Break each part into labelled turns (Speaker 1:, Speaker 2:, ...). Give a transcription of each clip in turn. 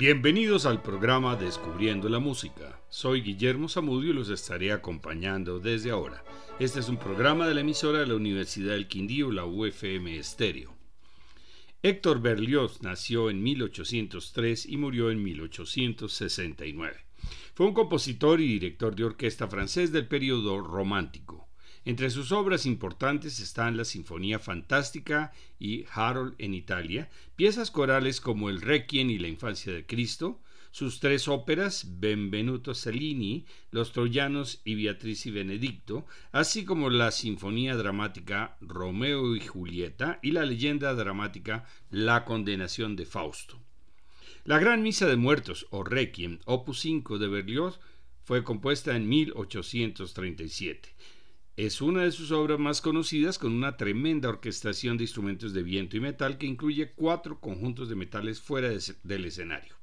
Speaker 1: Bienvenidos al programa Descubriendo la Música. Soy Guillermo Zamudio y los estaré acompañando desde ahora. Este es un programa de la emisora de la Universidad del Quindío, la UFM Estéreo. Héctor Berlioz nació en 1803 y murió en 1869. Fue un compositor y director de orquesta francés del periodo romántico. Entre sus obras importantes están la Sinfonía Fantástica y Harold en Italia, piezas corales como el Requiem y la Infancia de Cristo, sus tres óperas, Benvenuto Cellini, Los Troyanos y Beatriz y Benedicto, así como la Sinfonía Dramática Romeo y Julieta y la leyenda dramática La Condenación de Fausto. La Gran Misa de Muertos, o Requiem, opus 5 de Berlioz, fue compuesta en 1837. Es una de sus obras más conocidas con una tremenda orquestación de instrumentos de viento y metal que incluye cuatro conjuntos de metales fuera del escenario.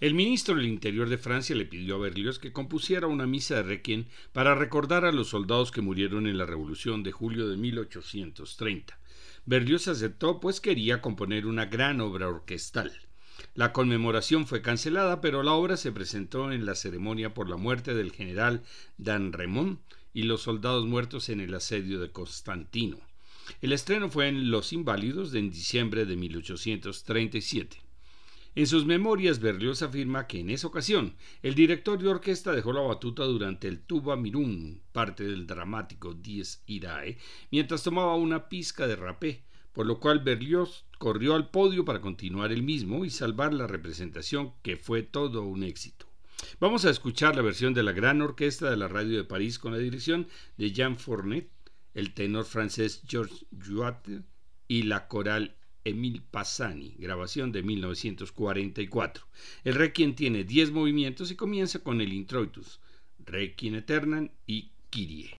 Speaker 1: El ministro del Interior de Francia le pidió a Berlioz que compusiera una misa de requiem para recordar a los soldados que murieron en la Revolución de julio de 1830. Berlioz aceptó pues quería componer una gran obra orquestal. La conmemoración fue cancelada, pero la obra se presentó en la ceremonia por la muerte del general Dan Remond y los soldados muertos en el asedio de Constantino. El estreno fue en Los Inválidos en diciembre de 1837. En sus memorias, Berlioz afirma que en esa ocasión el director de orquesta dejó la batuta durante el Tuba Mirum, parte del dramático Dies Irae, mientras tomaba una pizca de rapé, por lo cual Berlioz corrió al podio para continuar el mismo y salvar la representación, que fue todo un éxito. Vamos a escuchar la versión de la gran orquesta de la radio de París con la dirección de Jean Fournet, el tenor francés Georges Jouat y la coral Emile Passani, grabación de 1944. El Requiem tiene 10 movimientos y comienza con el introitus, Requiem Eternam y Kyrie.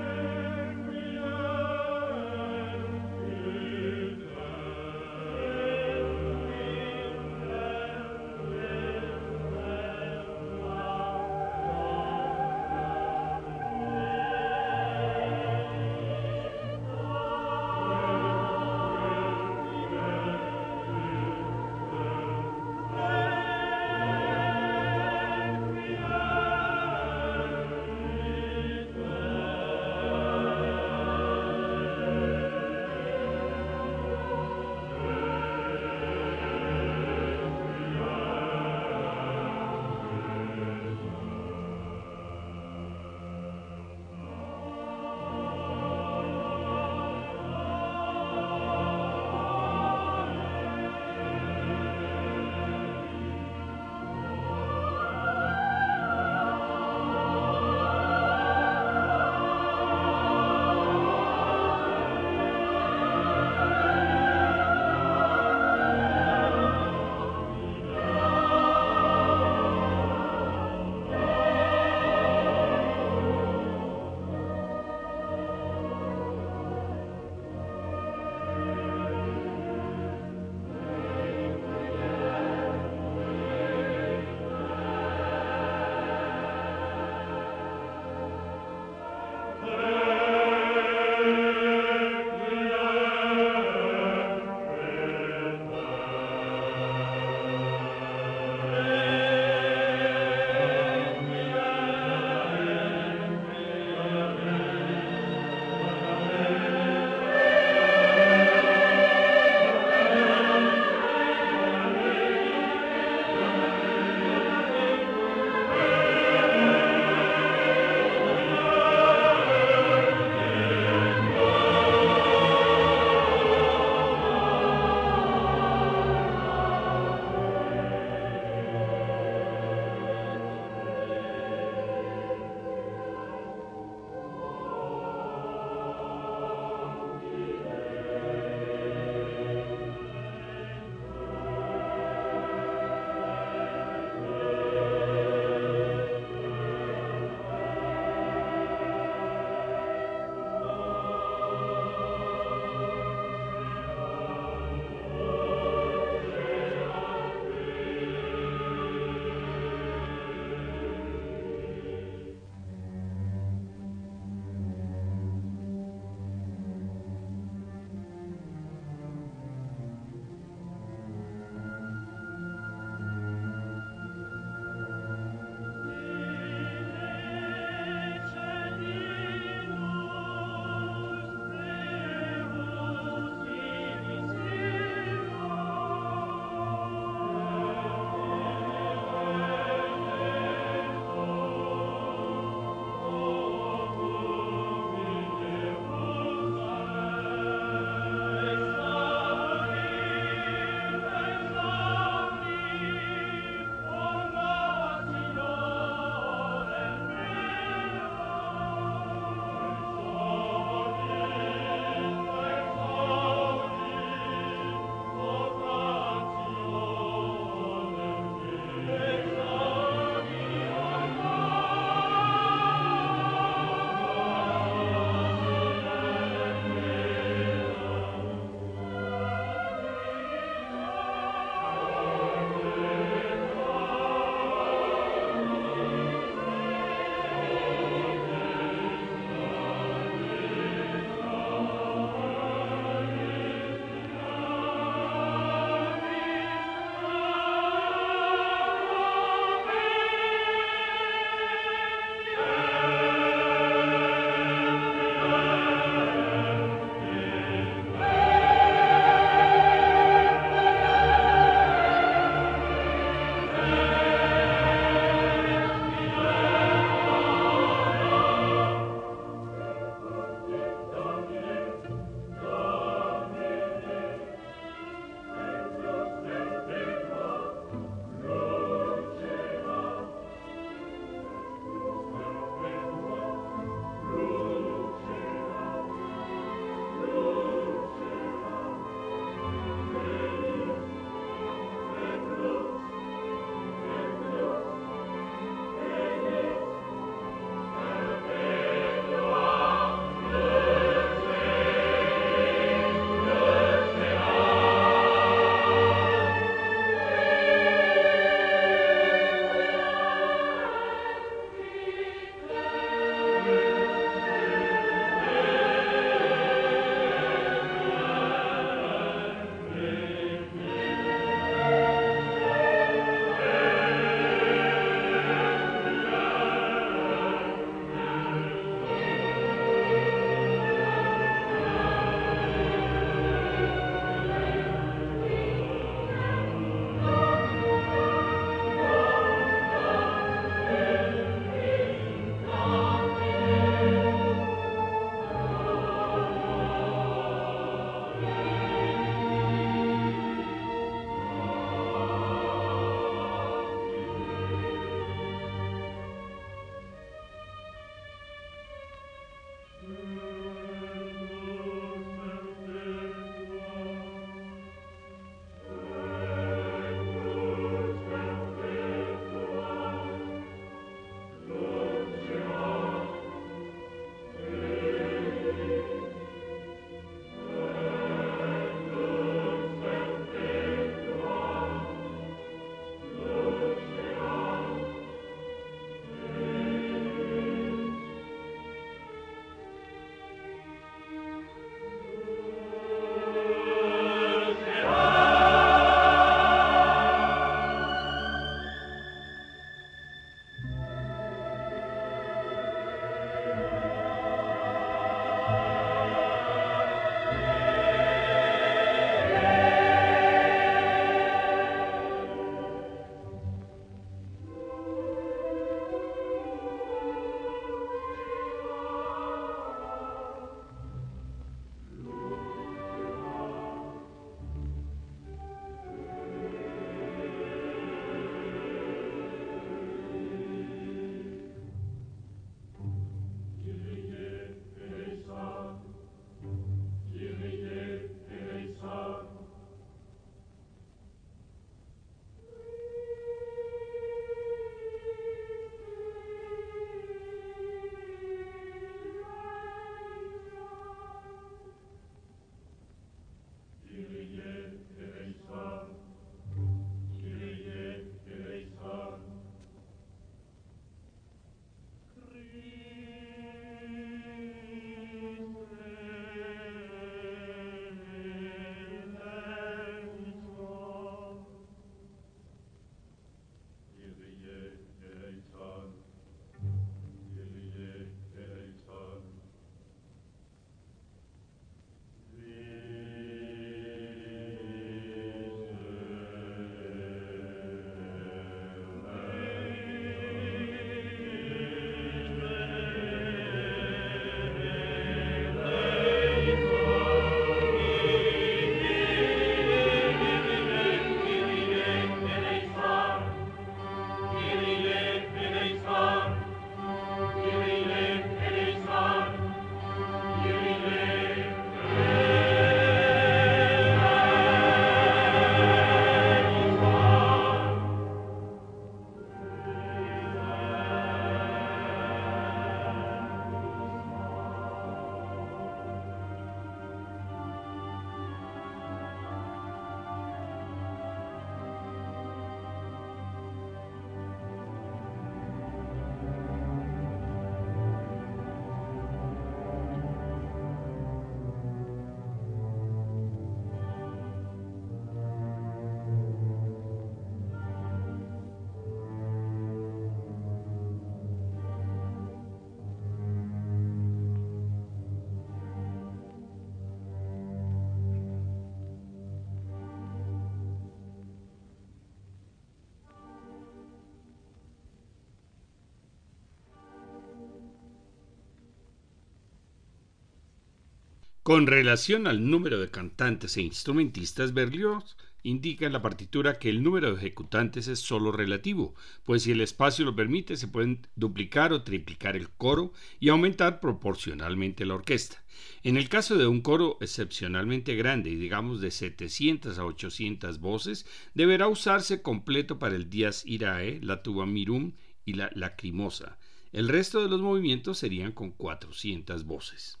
Speaker 1: Con relación al número de cantantes e instrumentistas, Berlioz indica en la partitura que el número de ejecutantes es solo relativo, pues si el espacio lo permite se pueden duplicar o triplicar el coro y aumentar proporcionalmente la orquesta. En el caso de un coro excepcionalmente grande, y digamos de 700 a 800 voces, deberá usarse completo para el Dies Irae, la tuba mirum y la lacrimosa. El resto de los movimientos serían con 400 voces.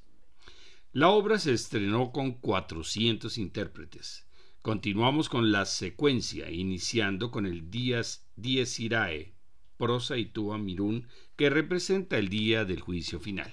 Speaker 1: La obra se estrenó con 400 intérpretes. Continuamos con la secuencia, iniciando con el Días Dies Irae, prosa y tuba mirún, que representa el día del juicio final.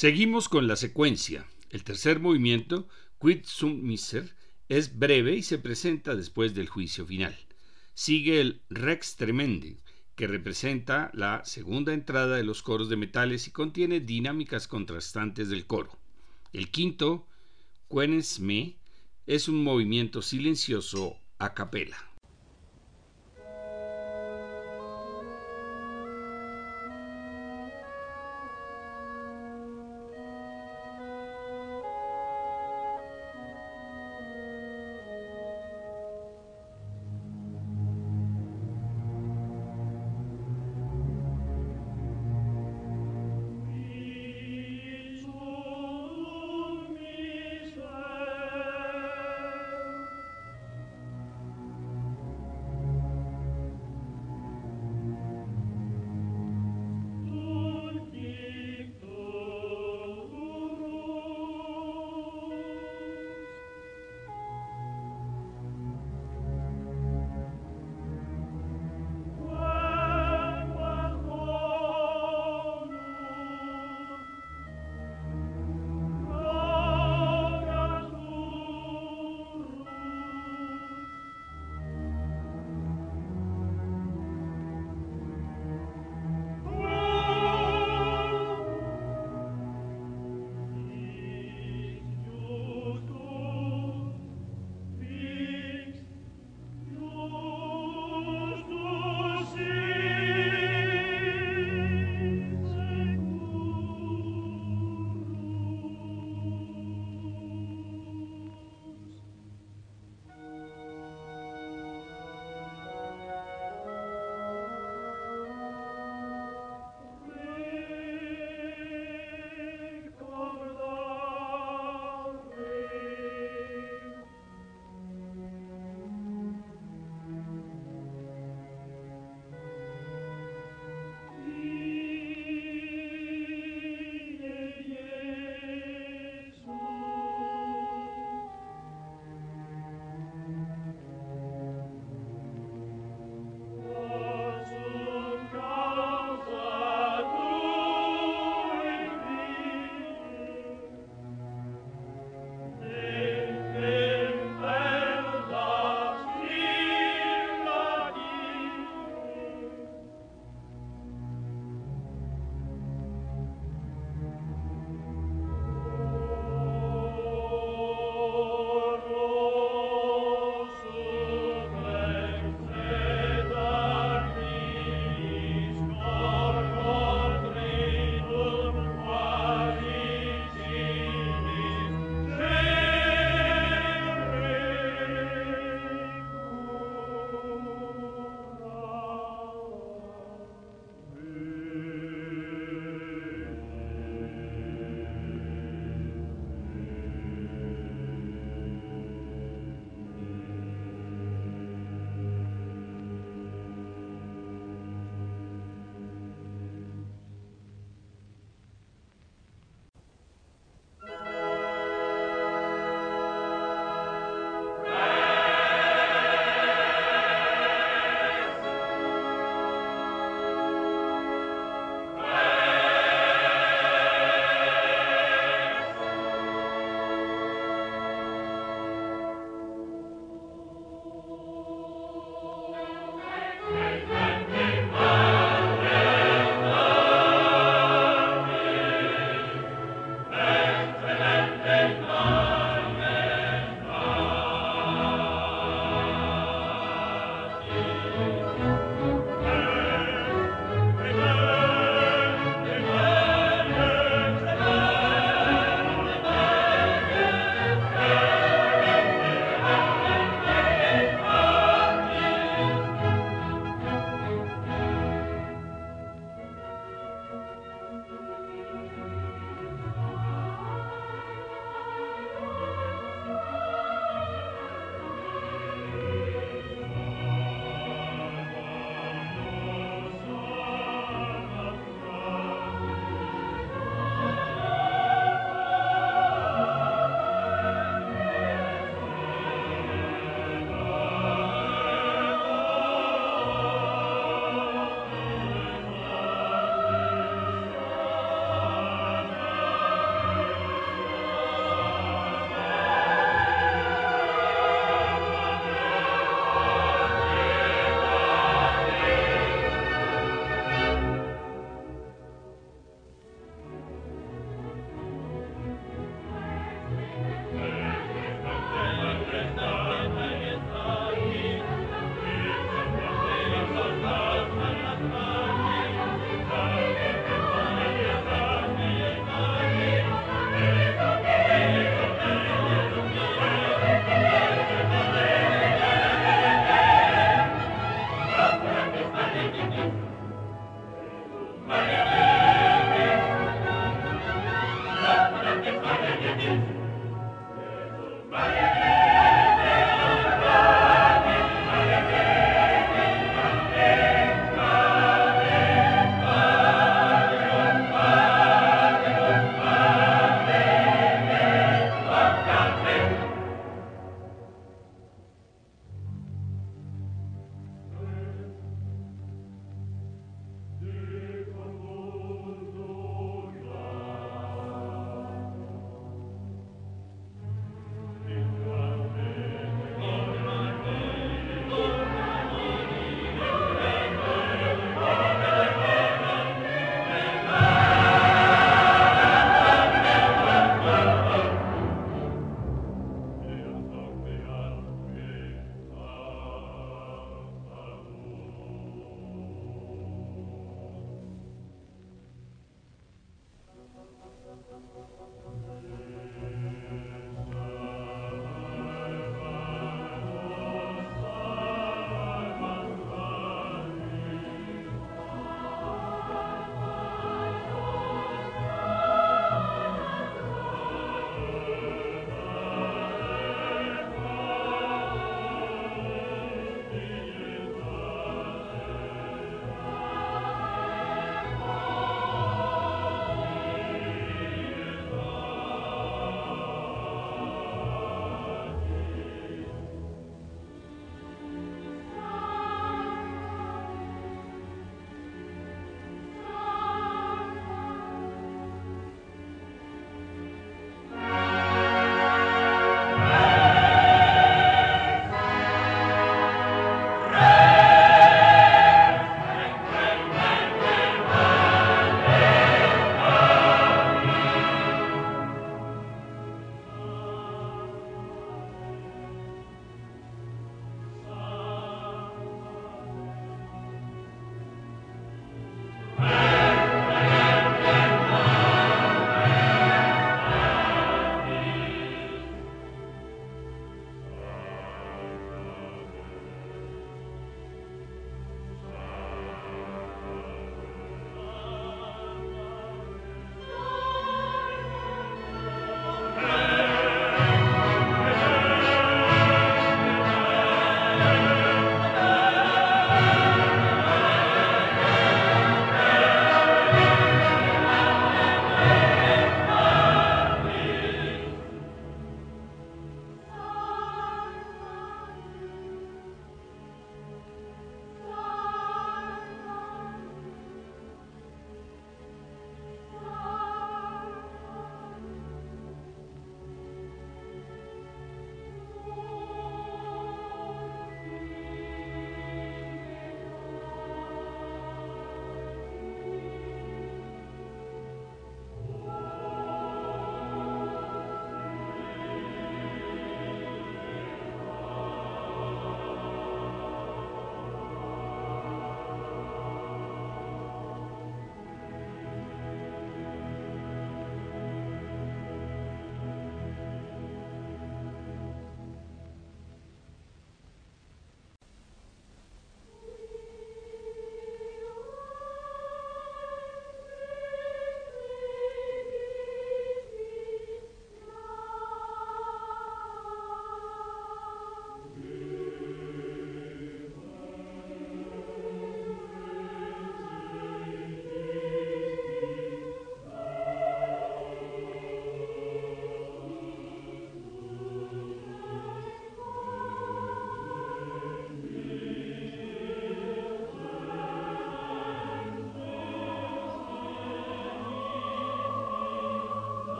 Speaker 1: Seguimos con la secuencia. El tercer movimiento, Quid sum miser, es breve y se presenta después del juicio final. Sigue el Rex Tremendi, que representa la segunda entrada de los coros de metales y contiene dinámicas contrastantes del coro. El quinto, Quenes Me, es un movimiento silencioso a capela.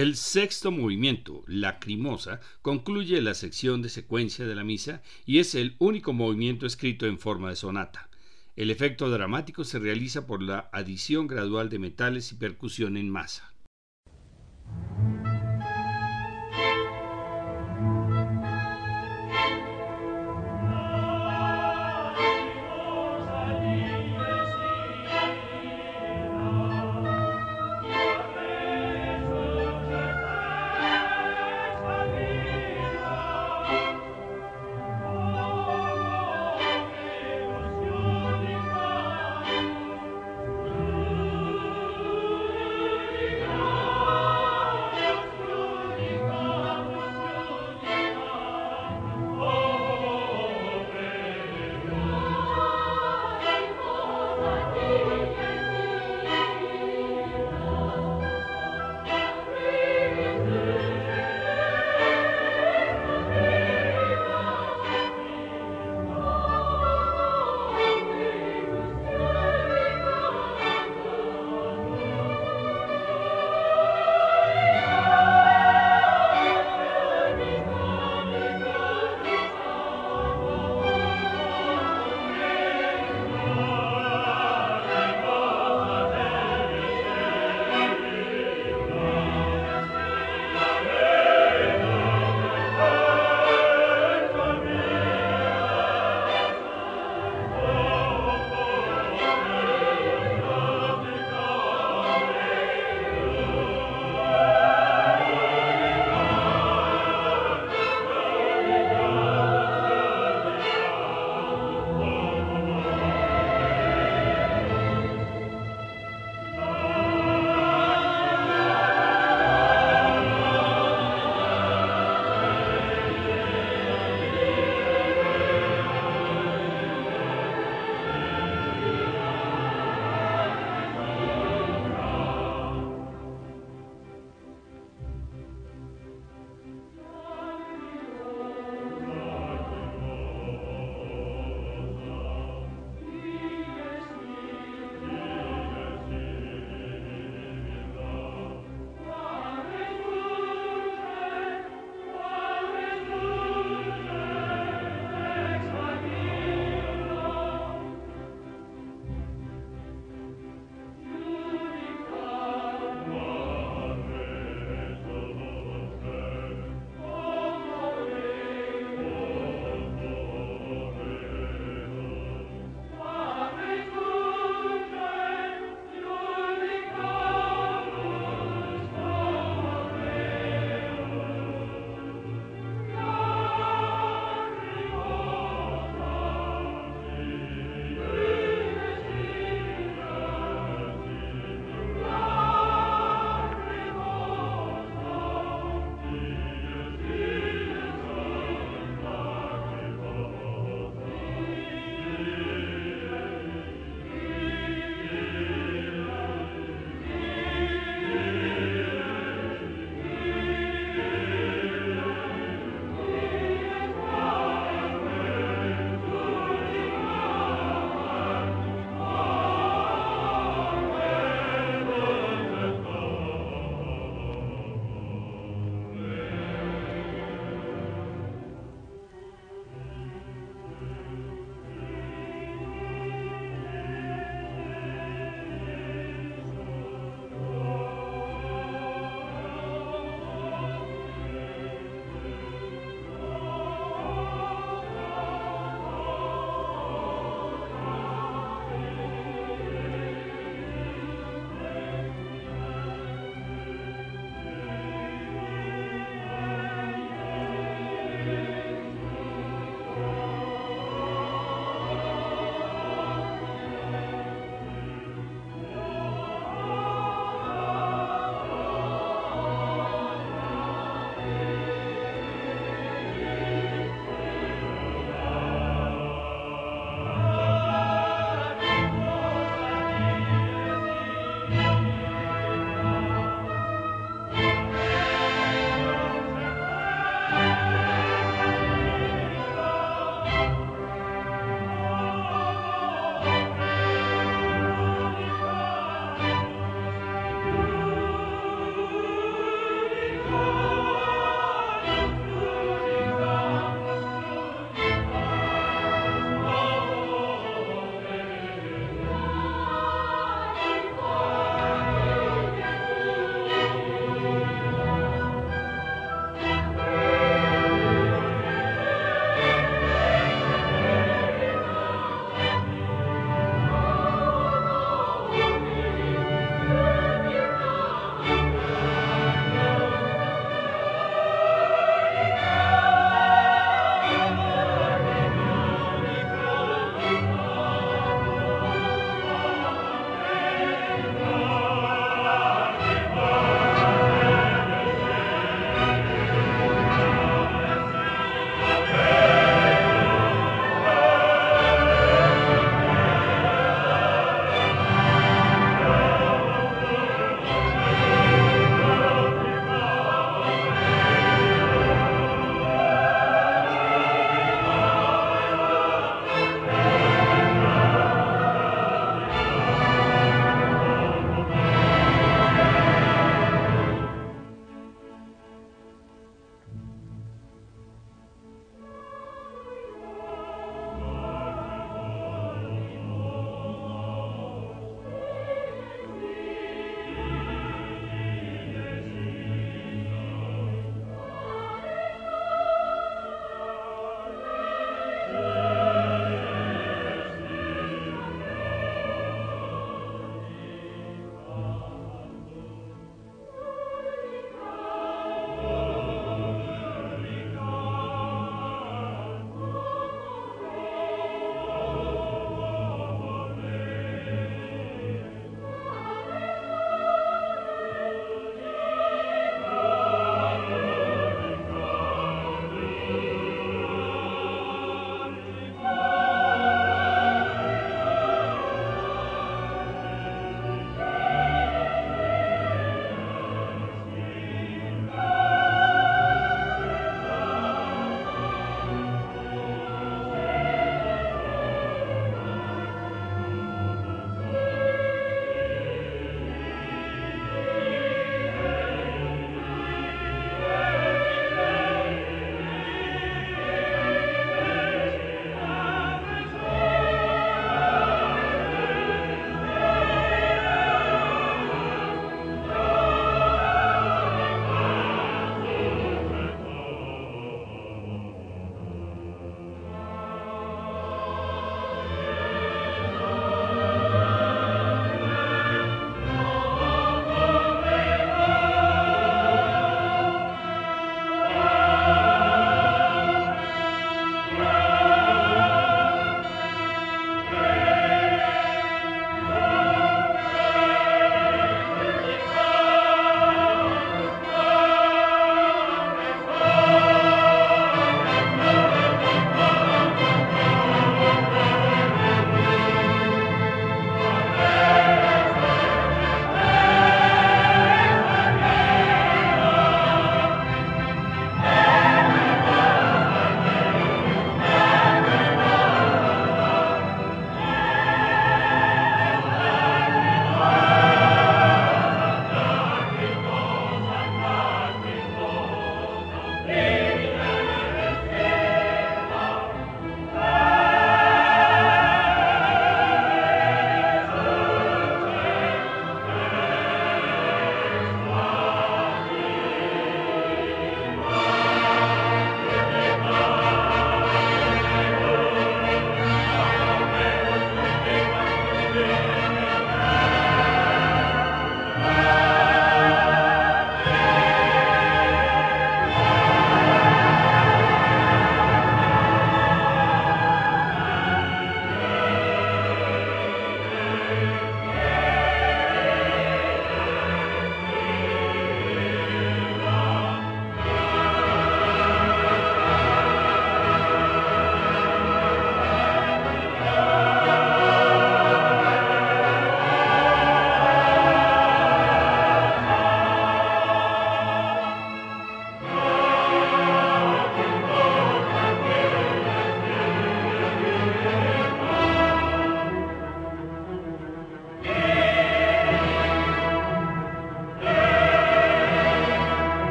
Speaker 2: El sexto movimiento, Lacrimosa, concluye la sección de secuencia de la misa y es el único movimiento escrito en forma de sonata. El efecto dramático se realiza por la adición gradual de metales y percusión en masa.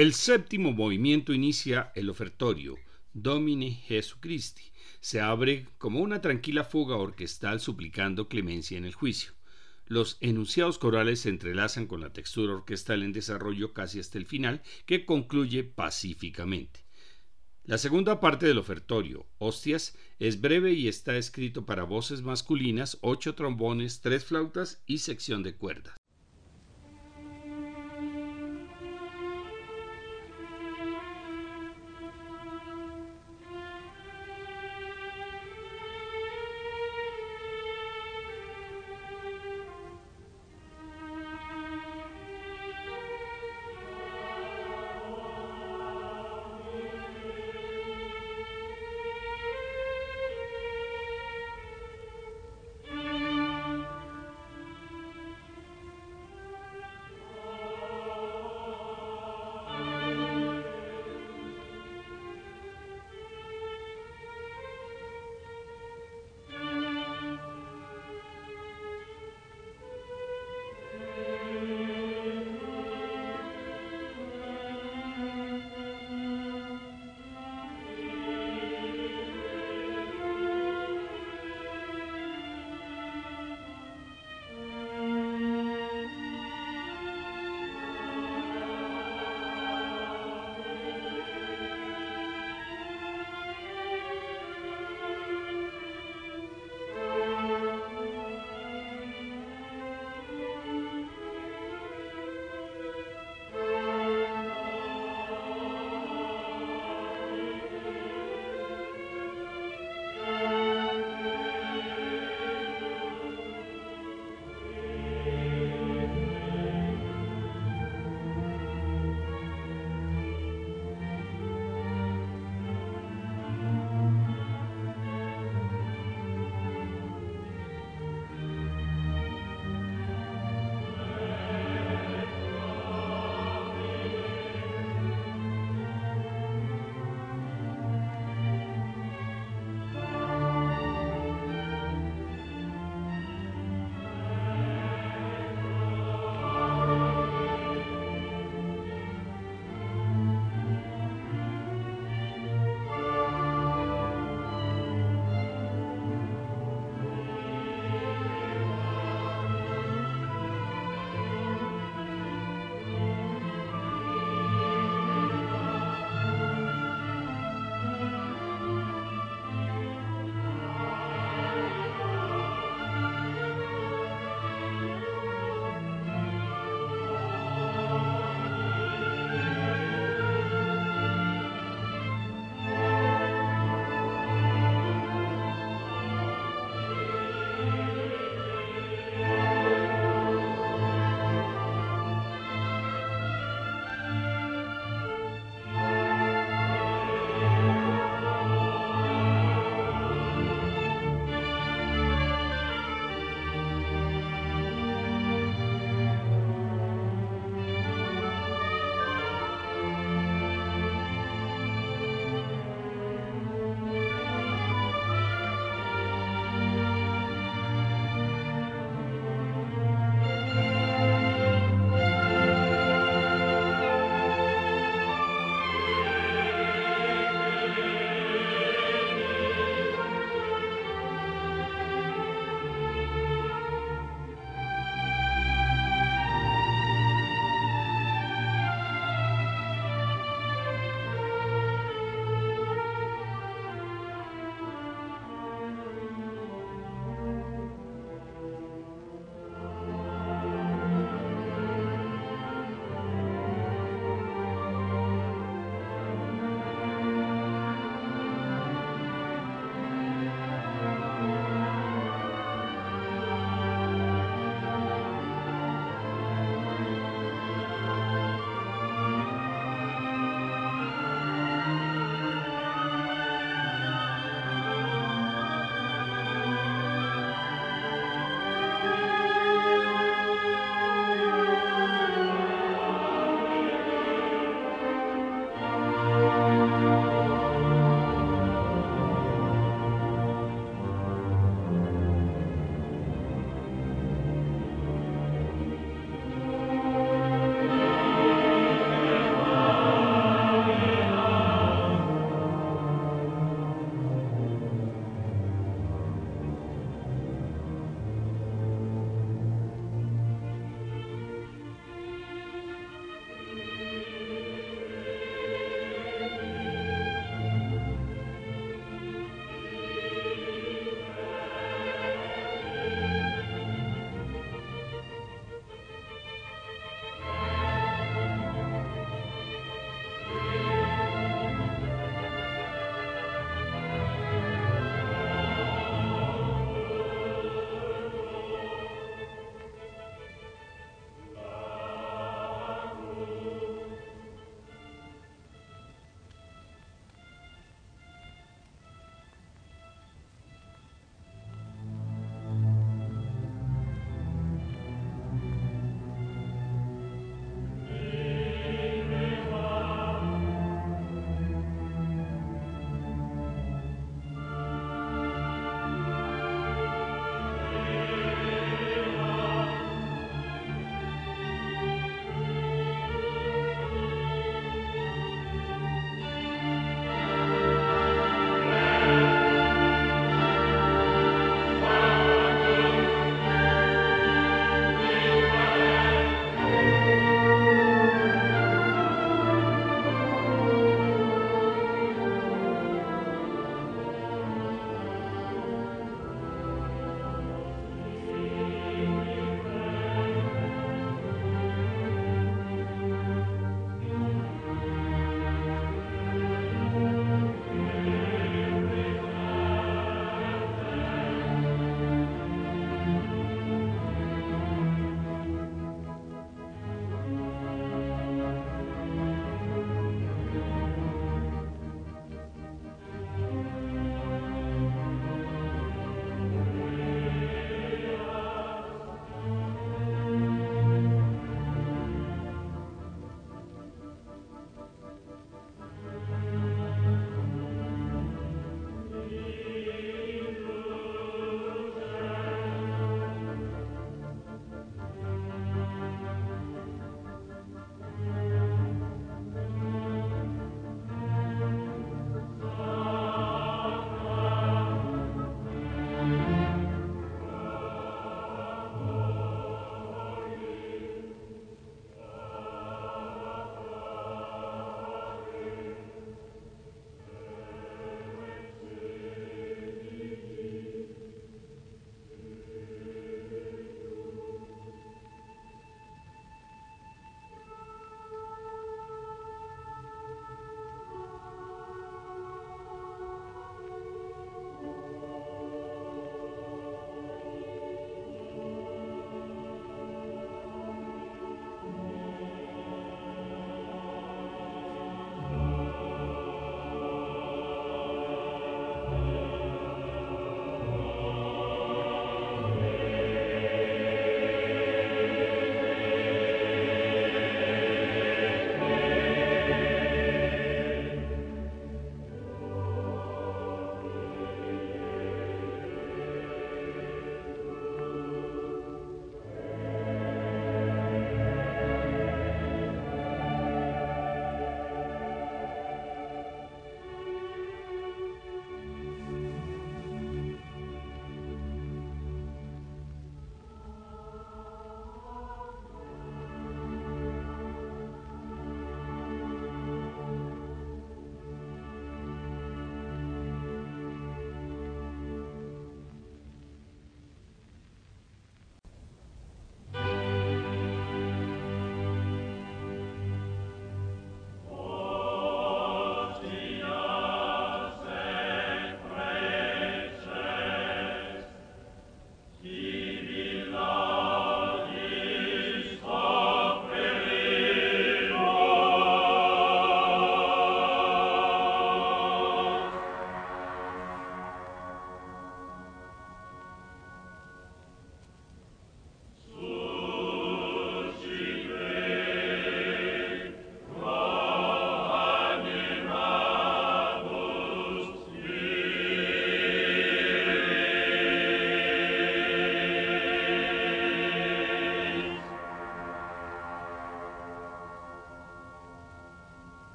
Speaker 1: El séptimo movimiento inicia el ofertorio, Domine Jesucristi. Se abre como una tranquila fuga orquestal suplicando clemencia en el juicio. Los enunciados corales se entrelazan con la textura orquestal en desarrollo casi hasta el final, que concluye pacíficamente. La segunda parte del ofertorio, Hostias, es breve y está escrito para voces masculinas, ocho trombones, tres flautas y sección de cuerdas.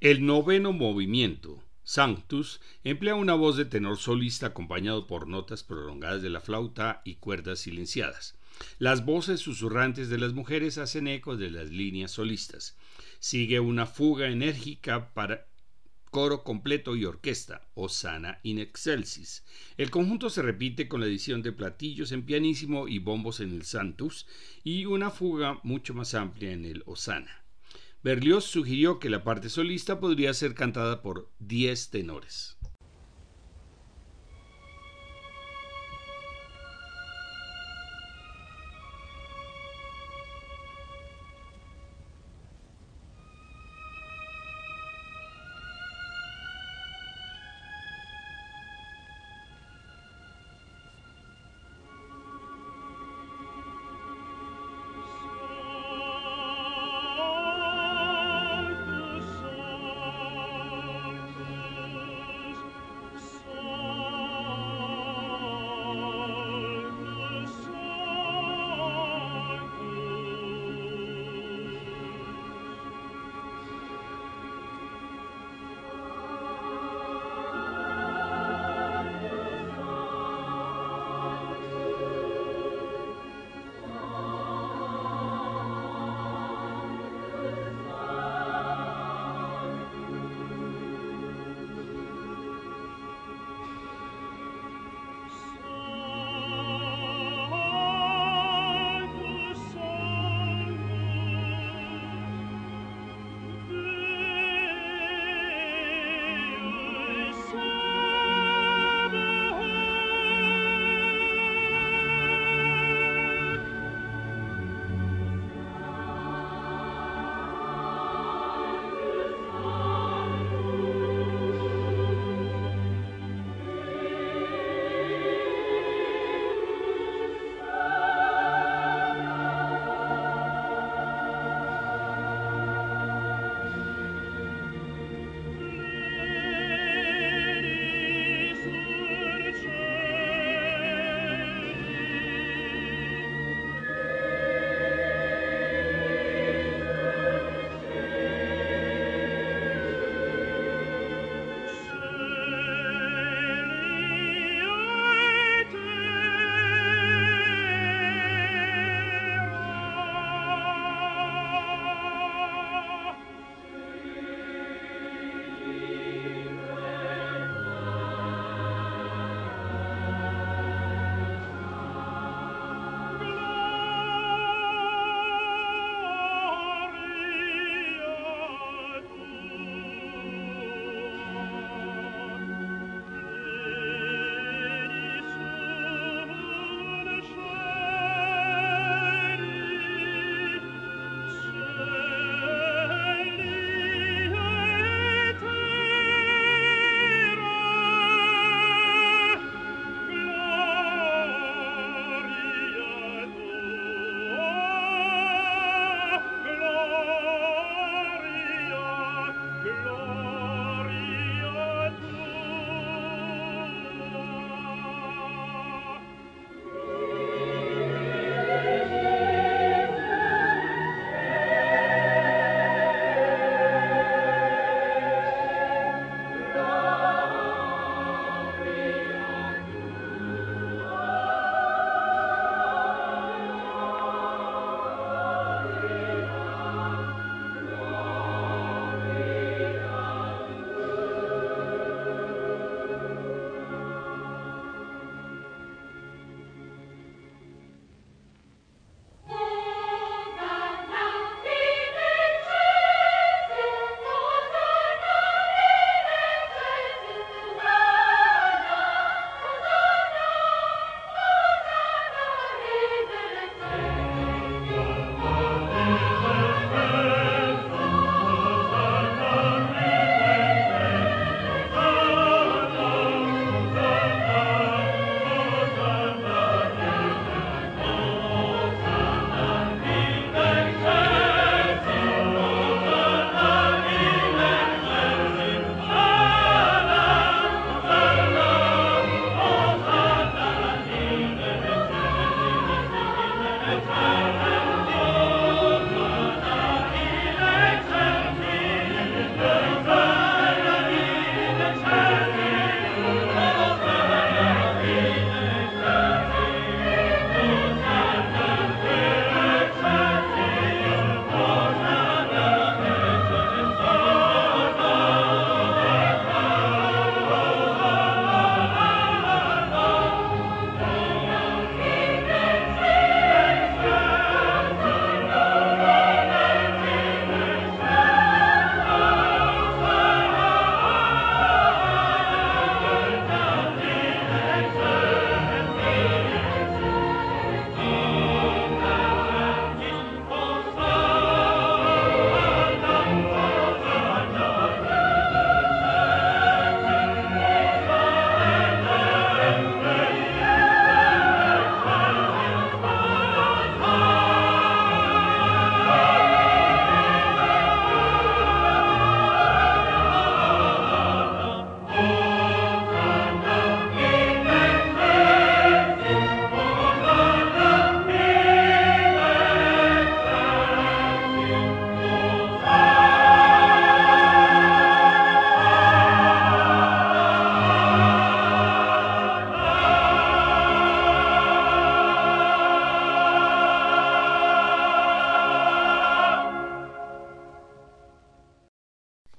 Speaker 1: El noveno movimiento, Sanctus, emplea una voz de tenor solista acompañado por notas prolongadas de la flauta y cuerdas silenciadas. Las voces susurrantes de las mujeres hacen eco de las líneas solistas. Sigue una fuga enérgica para coro completo y orquesta, Osana in excelsis. El conjunto se repite con la edición de platillos en pianísimo y bombos en el Sanctus y una fuga mucho más amplia en el Osana. Berlioz sugirió que la parte solista podría ser cantada por 10 tenores.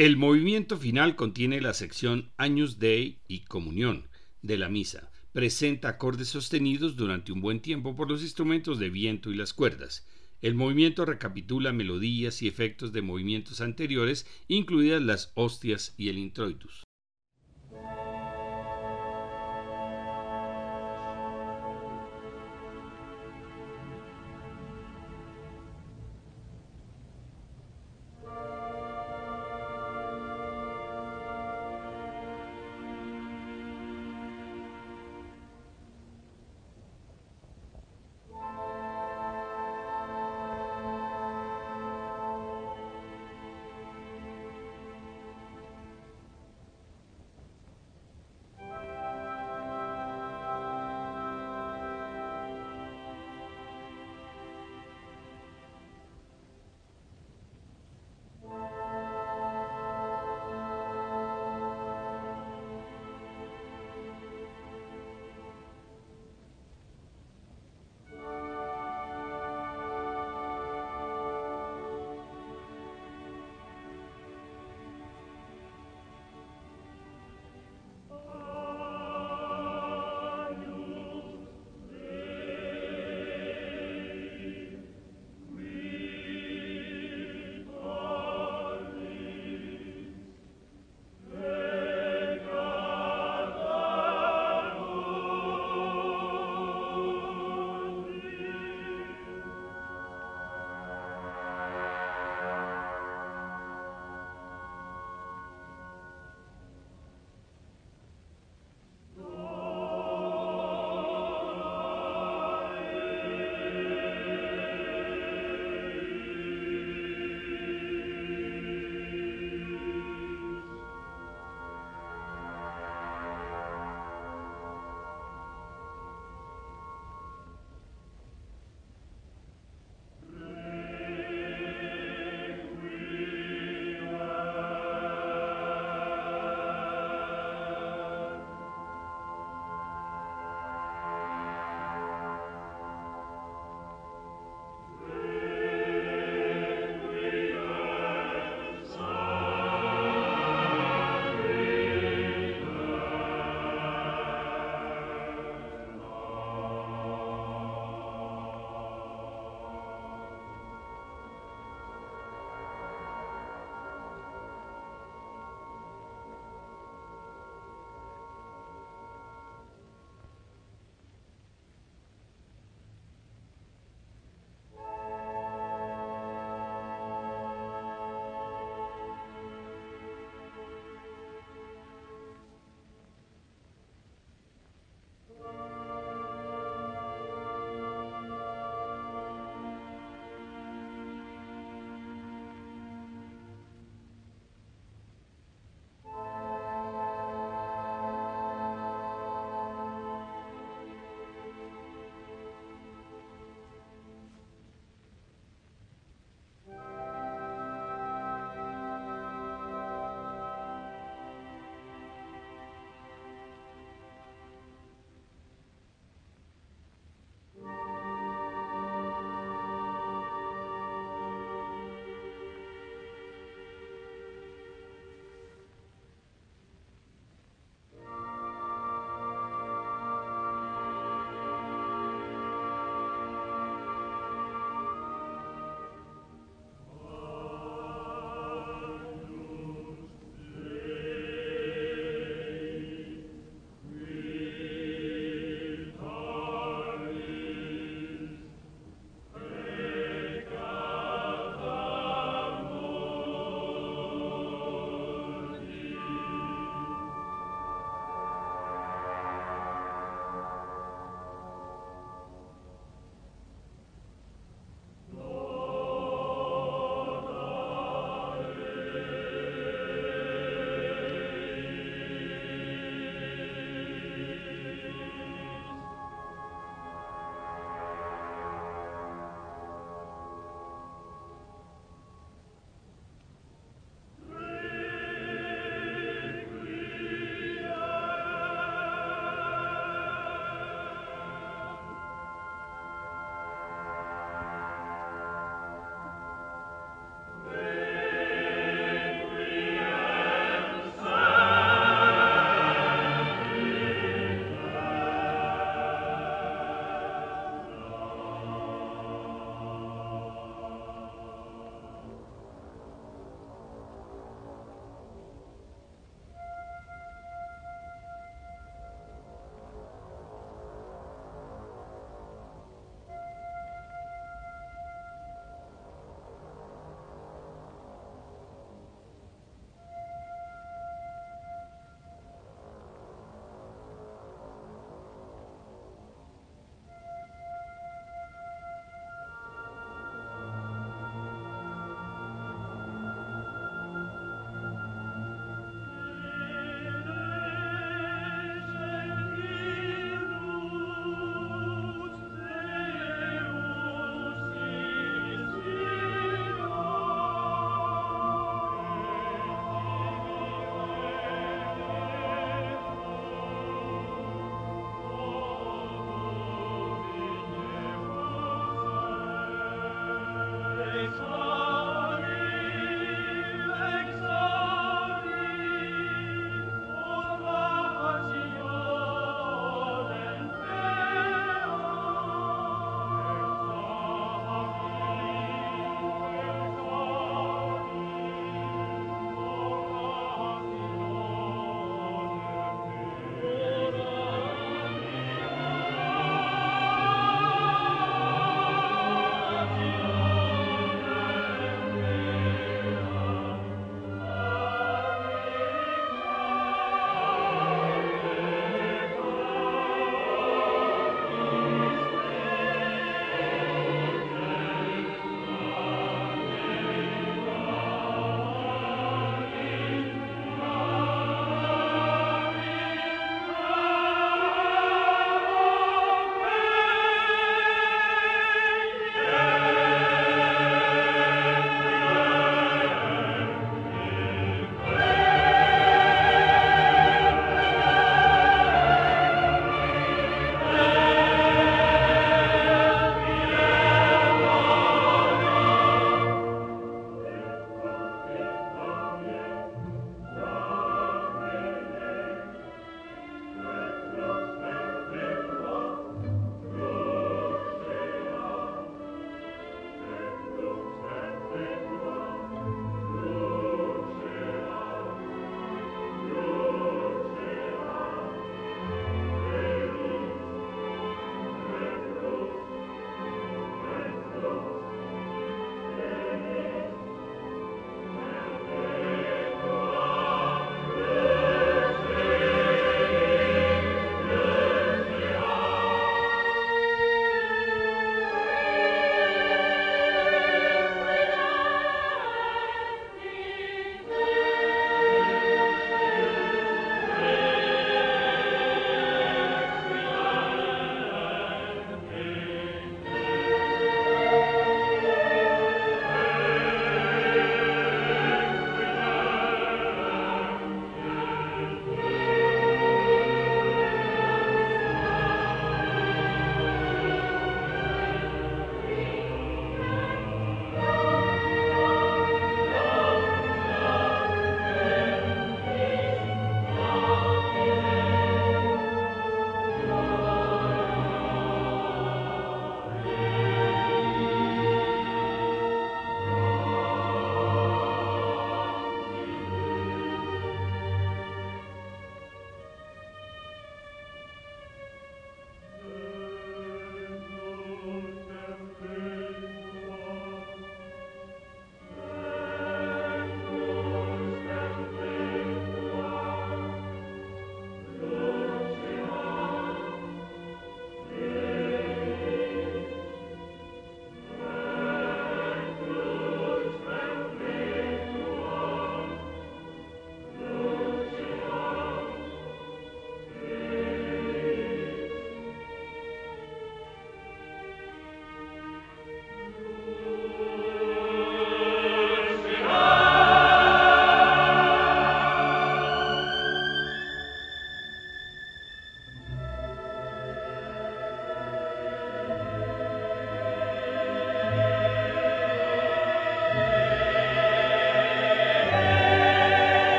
Speaker 1: El movimiento final contiene la sección Años Dei y Comunión de la misa. Presenta acordes sostenidos durante un buen tiempo por los instrumentos de viento y las cuerdas. El movimiento recapitula melodías y efectos de movimientos anteriores, incluidas las hostias y el introitus.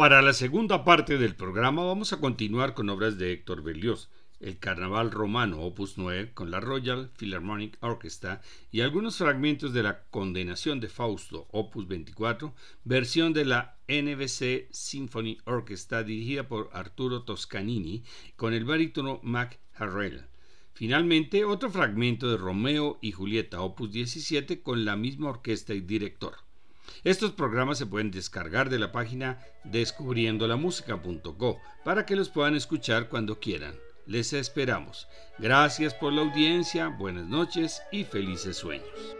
Speaker 1: Para la segunda parte del programa vamos a continuar con obras de Héctor Berlioz, el Carnaval Romano Opus 9 con la Royal Philharmonic Orchestra y algunos fragmentos de la Condenación de Fausto Opus 24, versión de la NBC Symphony Orchestra dirigida por Arturo Toscanini con el barítono Mac Harrell. Finalmente, otro fragmento de Romeo y Julieta Opus 17 con la misma orquesta y director. Estos programas se pueden descargar de la página descubriendolamusica.co para que los puedan escuchar cuando quieran. Les esperamos. Gracias por la audiencia, buenas noches y felices sueños.